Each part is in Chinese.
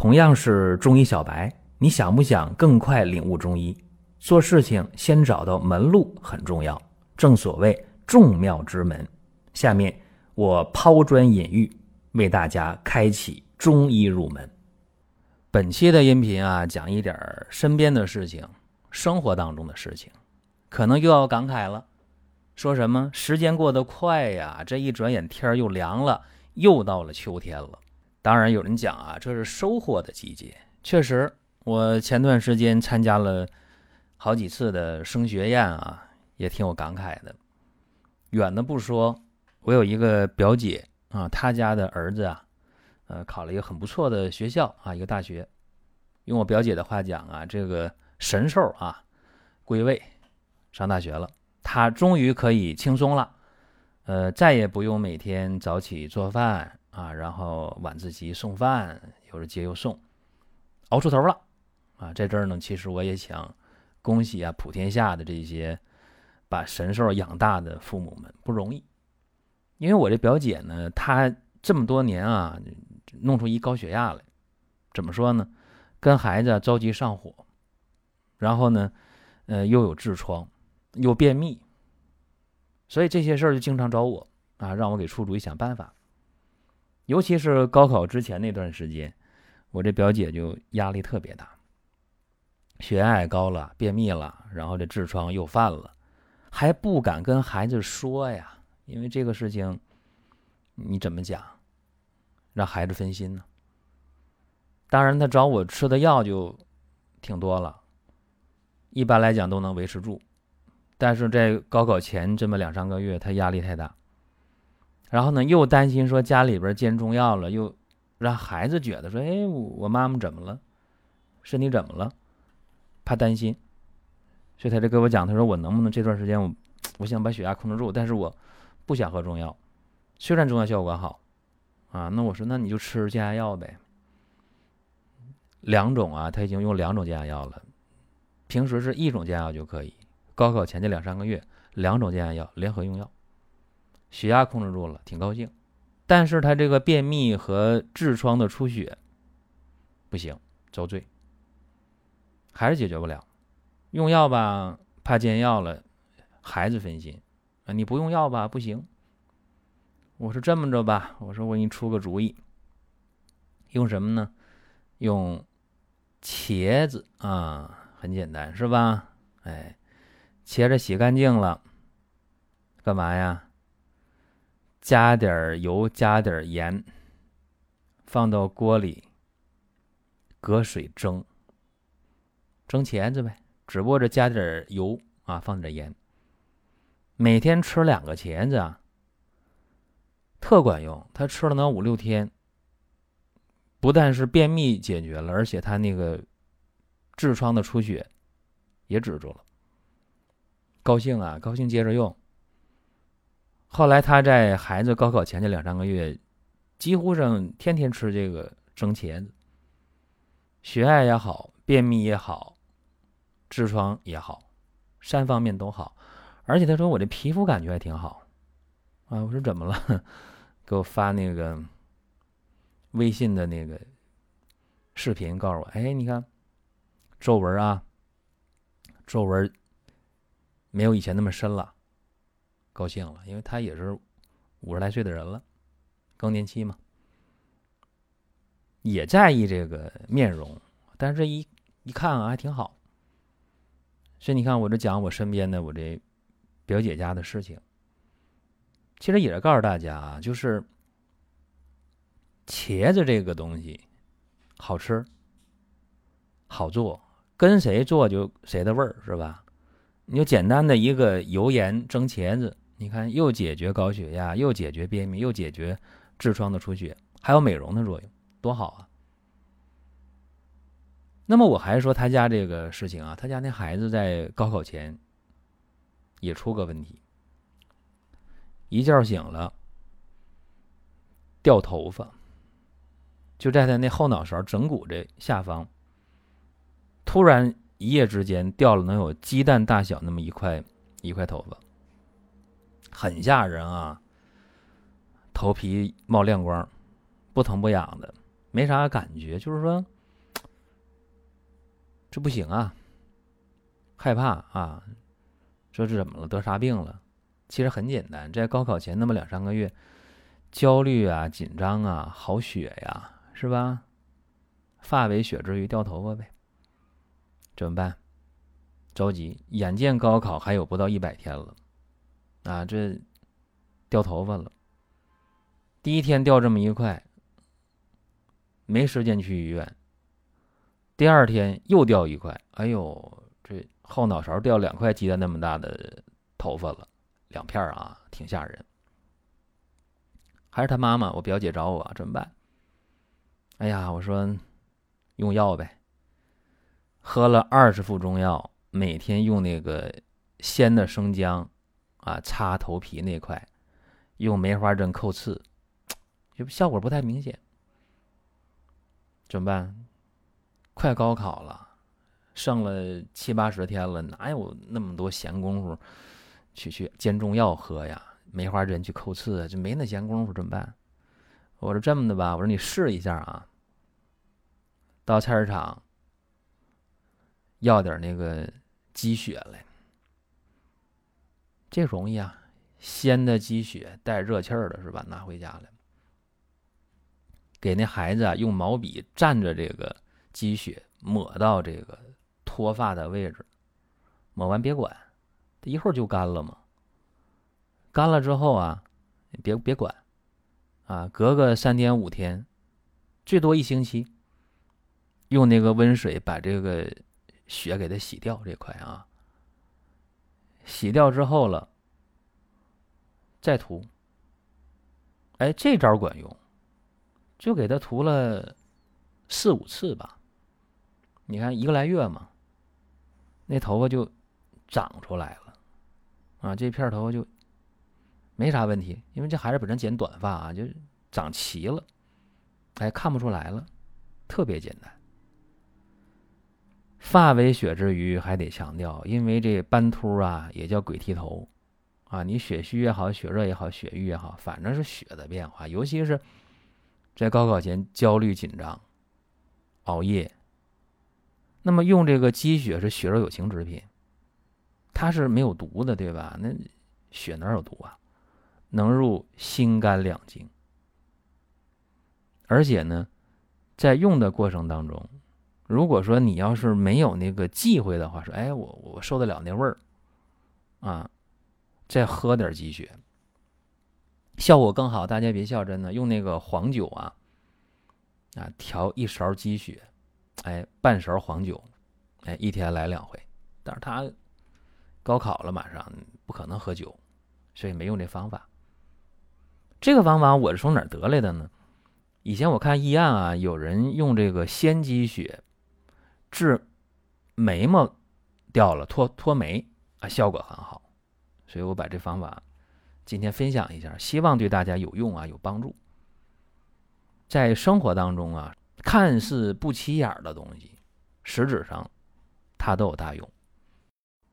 同样是中医小白，你想不想更快领悟中医？做事情先找到门路很重要，正所谓众妙之门。下面我抛砖引玉，为大家开启中医入门。本期的音频啊，讲一点身边的事情，生活当中的事情，可能又要感慨了。说什么时间过得快呀，这一转眼天儿又凉了，又到了秋天了。当然有人讲啊，这是收获的季节。确实，我前段时间参加了好几次的升学宴啊，也挺有感慨的。远的不说，我有一个表姐啊，她家的儿子啊，呃，考了一个很不错的学校啊，一个大学。用我表姐的话讲啊，这个神兽啊归位上大学了，他终于可以轻松了，呃，再也不用每天早起做饭。啊，然后晚自习送饭，有时接又送，熬出头了。啊，在这儿呢，其实我也想恭喜啊，普天下的这些把神兽养大的父母们不容易。因为我这表姐呢，她这么多年啊，弄出一高血压来，怎么说呢？跟孩子着急上火，然后呢，呃，又有痔疮，又便秘，所以这些事儿就经常找我啊，让我给出主意想办法。尤其是高考之前那段时间，我这表姐就压力特别大，血压也高了，便秘了，然后这痔疮又犯了，还不敢跟孩子说呀，因为这个事情你怎么讲，让孩子分心呢？当然，他找我吃的药就挺多了，一般来讲都能维持住，但是在高考前这么两三个月，他压力太大。然后呢，又担心说家里边煎中药了，又让孩子觉得说，哎，我妈妈怎么了？身体怎么了？怕担心，所以他就跟我讲，他说我能不能这段时间我我想把血压控制住，但是我不想喝中药，虽然中药效果好，啊，那我说那你就吃降压药呗。两种啊，他已经用两种降压药了，平时是一种降压药就可以，高考前这两三个月，两种降压药联合用药。血压控制住了，挺高兴，但是他这个便秘和痔疮的出血不行，遭罪，还是解决不了。用药吧，怕煎药了，孩子分心啊！你不用药吧，不行。我说这么着吧，我说我给你出个主意，用什么呢？用茄子啊，很简单是吧？哎，茄子洗干净了，干嘛呀？加点油，加点盐，放到锅里，隔水蒸，蒸茄子呗。只不过这加点油啊，放点盐。每天吃两个茄子啊，特管用。他吃了能五六天，不但是便秘解决了，而且他那个痔疮的出血也止住了。高兴啊，高兴，接着用。后来他在孩子高考前这两三个月，几乎上天天吃这个蒸茄子，血压也好，便秘也好，痔疮也好，三方面都好。而且他说我这皮肤感觉还挺好，啊，我说怎么了？给我发那个微信的那个视频，告诉我，哎，你看皱纹啊，皱纹没有以前那么深了。高兴了，因为他也是五十来岁的人了，更年期嘛，也在意这个面容，但是这一一看啊，还挺好。所以你看，我这讲我身边的我这表姐家的事情，其实也是告诉大家啊，就是茄子这个东西好吃、好做，跟谁做就谁的味儿，是吧？你就简单的一个油盐蒸茄子。你看，又解决高血压，又解决便秘，又解决痔疮的出血，还有美容的作用，多好啊！那么我还是说他家这个事情啊，他家那孩子在高考前也出个问题，一觉醒了掉头发，就在他那后脑勺枕骨这下方，突然一夜之间掉了能有鸡蛋大小那么一块一块头发。很吓人啊！头皮冒亮光，不疼不痒的，没啥感觉，就是说这不行啊，害怕啊，说这怎么了？得啥病了？其实很简单，在高考前那么两三个月，焦虑啊、紧张啊、好血呀，是吧？发为血之余掉头发呗，怎么办？着急，眼见高考还有不到一百天了，啊，这掉头发了。第一天掉这么一块，没时间去医院。第二天又掉一块，哎呦，这后脑勺掉两块鸡蛋那么大的头发了，两片啊，挺吓人。还是他妈妈，我表姐找我怎么办？哎呀，我说用药呗，喝了二十副中药。每天用那个鲜的生姜，啊，擦头皮那块，用梅花针扣刺，就效果不太明显。怎么办？快高考了，剩了七八十天了，哪有那么多闲工夫去去煎中药喝呀？梅花针去扣刺，就没那闲工夫，怎么办？我说这么的吧，我说你试一下啊，到菜市场要点那个。鸡血来，这容易啊！鲜的鸡血带热气儿的是吧？拿回家来，给那孩子啊用毛笔蘸着这个鸡血抹到这个脱发的位置，抹完别管，一会儿就干了嘛。干了之后啊，别别管，啊，隔个三天五天，最多一星期，用那个温水把这个。血给它洗掉这块啊，洗掉之后了，再涂。哎，这招管用，就给他涂了四五次吧。你看一个来月嘛，那头发就长出来了啊，这片头发就没啥问题，因为这孩子本身剪短发啊，就长齐了，哎，看不出来了，特别简单。发为血之余，还得强调，因为这斑秃啊，也叫鬼剃头，啊，你血虚也好，血热也好，血瘀也好，反正是血的变化。尤其是在高考前焦虑紧张、熬夜，那么用这个鸡血是血肉有情之品，它是没有毒的，对吧？那血哪有毒啊？能入心肝两经，而且呢，在用的过程当中。如果说你要是没有那个忌讳的话，说哎，我我受得了那味儿，啊，再喝点鸡血，效果更好。大家别笑，真的，用那个黄酒啊，啊，调一勺鸡血，哎，半勺黄酒，哎，一天来两回。但是他高考了，马上不可能喝酒，所以没用这方法。这个方法我是从哪儿得来的呢？以前我看医案啊，有人用这个鲜鸡血。治眉毛掉了脱脱眉啊，效果很好，所以我把这方法今天分享一下，希望对大家有用啊，有帮助。在生活当中啊，看似不起眼的东西，实质上它都有大用。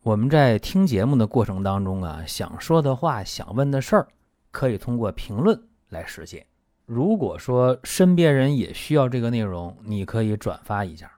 我们在听节目的过程当中啊，想说的话、想问的事儿，可以通过评论来实现。如果说身边人也需要这个内容，你可以转发一下。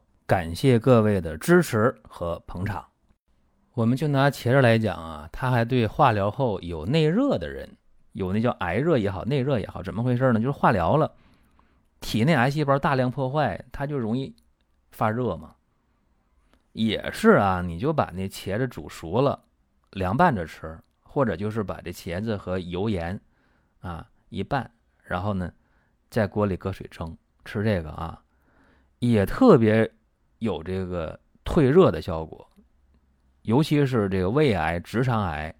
感谢各位的支持和捧场。我们就拿茄子来讲啊，它还对化疗后有内热的人，有那叫癌热也好，内热也好，怎么回事呢？就是化疗了，体内癌细胞大量破坏，它就容易发热嘛。也是啊，你就把那茄子煮熟了，凉拌着吃，或者就是把这茄子和油盐啊一拌，然后呢，在锅里搁水蒸，吃这个啊，也特别。有这个退热的效果，尤其是这个胃癌、直肠癌，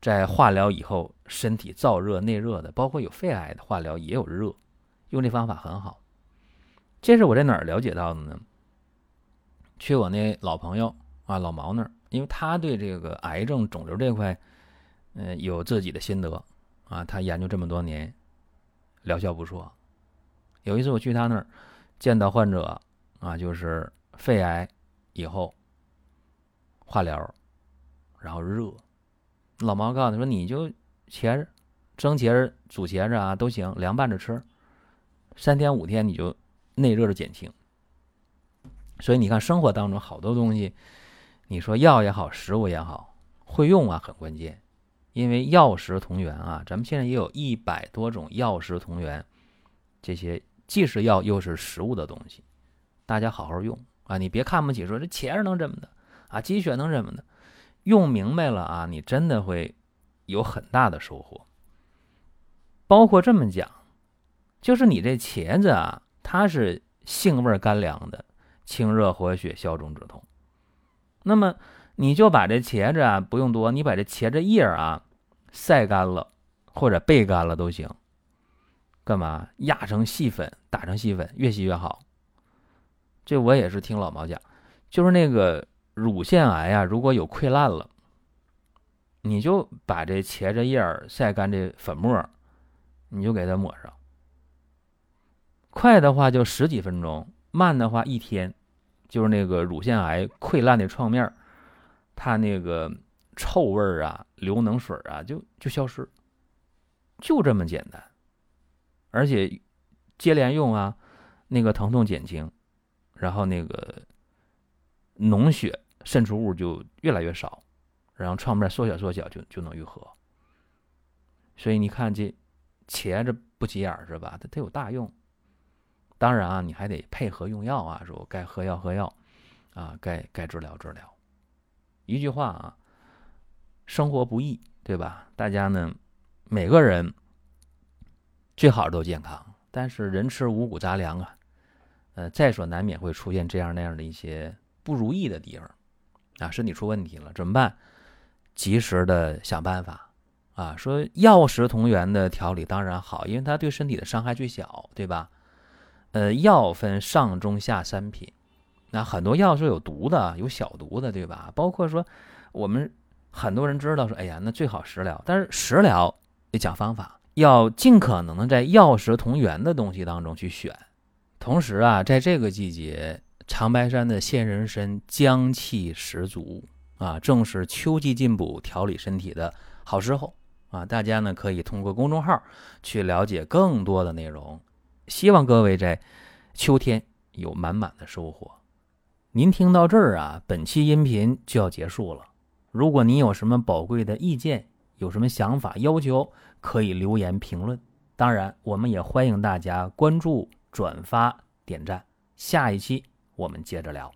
在化疗以后身体燥热内热的，包括有肺癌的化疗也有热，用这方法很好。这是我在哪儿了解到的呢？去我那老朋友啊老毛那儿，因为他对这个癌症肿瘤这块，嗯，有自己的心得啊，他研究这么多年，疗效不错。有一次我去他那儿，见到患者啊，就是肺癌以后化疗，然后热，老毛告诉他说：“你就茄子蒸茄子、煮茄子啊都行，凉拌着吃，三天五天你就内热的减轻。”所以你看，生活当中好多东西，你说药也好，食物也好，会用啊很关键，因为药食同源啊。咱们现在也有一百多种药食同源，这些既是药又是食物的东西，大家好好用啊！你别看不起，说这茄子能这么的啊，鸡血能这么的，用明白了啊，你真的会有很大的收获。包括这么讲，就是你这茄子啊，它是性味甘凉的。清热活血、消肿止痛。那么你就把这茄子啊，不用多，你把这茄子叶啊晒干了或者焙干了都行。干嘛？压成细粉，打成细粉，越细越好。这我也是听老毛讲，就是那个乳腺癌啊，如果有溃烂了，你就把这茄子叶晒干这粉末，你就给它抹上。快的话就十几分钟，慢的话一天。就是那个乳腺癌溃烂的创面它那个臭味儿啊、流脓水啊，就就消失，就这么简单。而且接连用啊，那个疼痛减轻，然后那个脓血渗出物就越来越少，然后创面缩小缩小就就能愈合。所以你看这茄子不起眼是吧？它它有大用。当然啊，你还得配合用药啊，说该喝药喝药，啊，该该治疗治疗。一句话啊，生活不易，对吧？大家呢，每个人最好都健康，但是人吃五谷杂粮啊，呃，在所难免会出现这样那样的一些不如意的地方，啊，身体出问题了怎么办？及时的想办法，啊，说药食同源的调理当然好，因为它对身体的伤害最小，对吧？呃，药分上中下三品，那很多药是有毒的，有小毒的，对吧？包括说我们很多人知道说，哎呀，那最好食疗，但是食疗得讲方法，要尽可能的在药食同源的东西当中去选。同时啊，在这个季节，长白山的鲜人参姜气十足啊，正是秋季进补、调理身体的好时候啊！大家呢可以通过公众号去了解更多的内容。希望各位在秋天有满满的收获。您听到这儿啊，本期音频就要结束了。如果您有什么宝贵的意见，有什么想法要求，可以留言评论。当然，我们也欢迎大家关注、转发点赞。下一期我们接着聊。